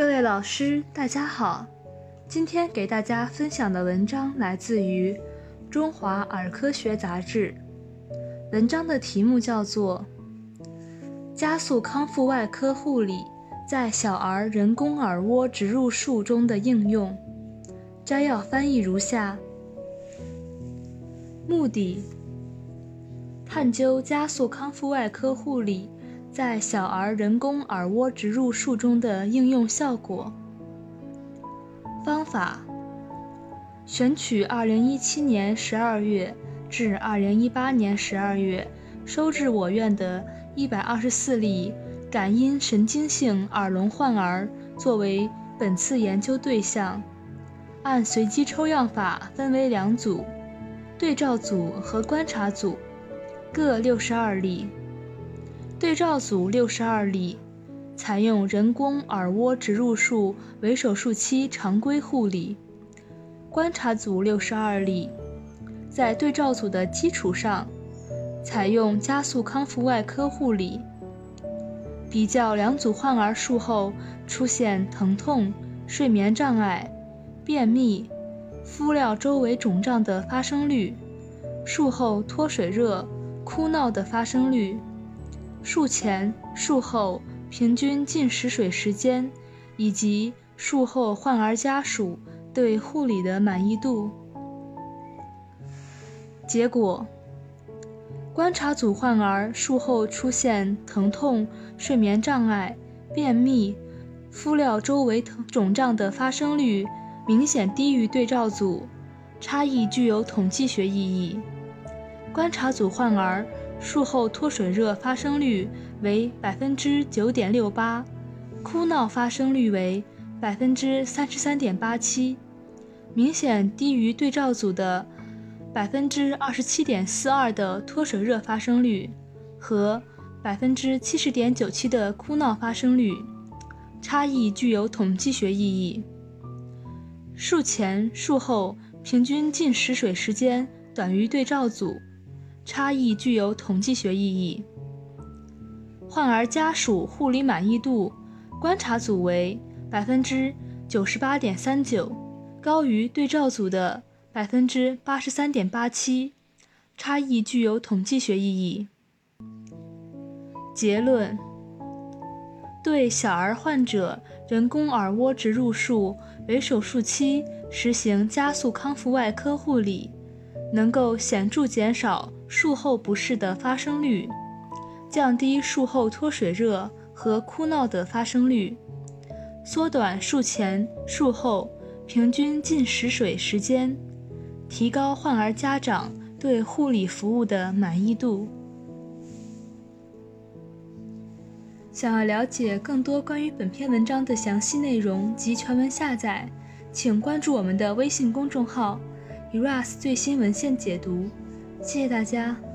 各位老师，大家好。今天给大家分享的文章来自于《中华儿科学杂志》，文章的题目叫做《加速康复外科护理在小儿人工耳蜗植入术中的应用》。摘要翻译如下：目的，探究加速康复外科护理。在小儿人工耳蜗植入术中的应用效果。方法：选取2017年12月至2018年12月收治我院的124例感音神经性耳聋患儿作为本次研究对象，按随机抽样法分为两组：对照组和观察组，各62例。对照组六十二例，采用人工耳蜗植入术为手术期常规护理；观察组六十二例，在对照组的基础上，采用加速康复外科护理。比较两组患儿术后出现疼痛、睡眠障碍、便秘、敷料周围肿胀的发生率，术后脱水热、哭闹的发生率。术前、术后平均进食水时间，以及术后患儿家属对护理的满意度。结果，观察组患儿术后出现疼痛、睡眠障碍、便秘、敷料周围肿胀的发生率明显低于对照组，差异具有统计学意义。观察组患儿。术后脱水热发生率为百分之九点六八，哭闹发生率为百分之三十三点八七，明显低于对照组的百分之二十七点四二的脱水热发生率和百分之七十点九七的哭闹发生率，差异具有统计学意义。术前、术后平均进食水时间短于对照组。差异具有统计学意义。患儿家属护理满意度，观察组为百分之九十八点三九，高于对照组的百分之八十三点八七，差异具有统计学意义。结论：对小儿患者人工耳蜗植入术为手术期实行加速康复外科护理，能够显著减少。术后不适的发生率，降低术后脱水热和哭闹的发生率，缩短术前、术后平均进食水时间，提高患儿家长对护理服务的满意度。想要了解更多关于本篇文章的详细内容及全文下载，请关注我们的微信公众号 “eras 最新文献解读”。谢谢大家。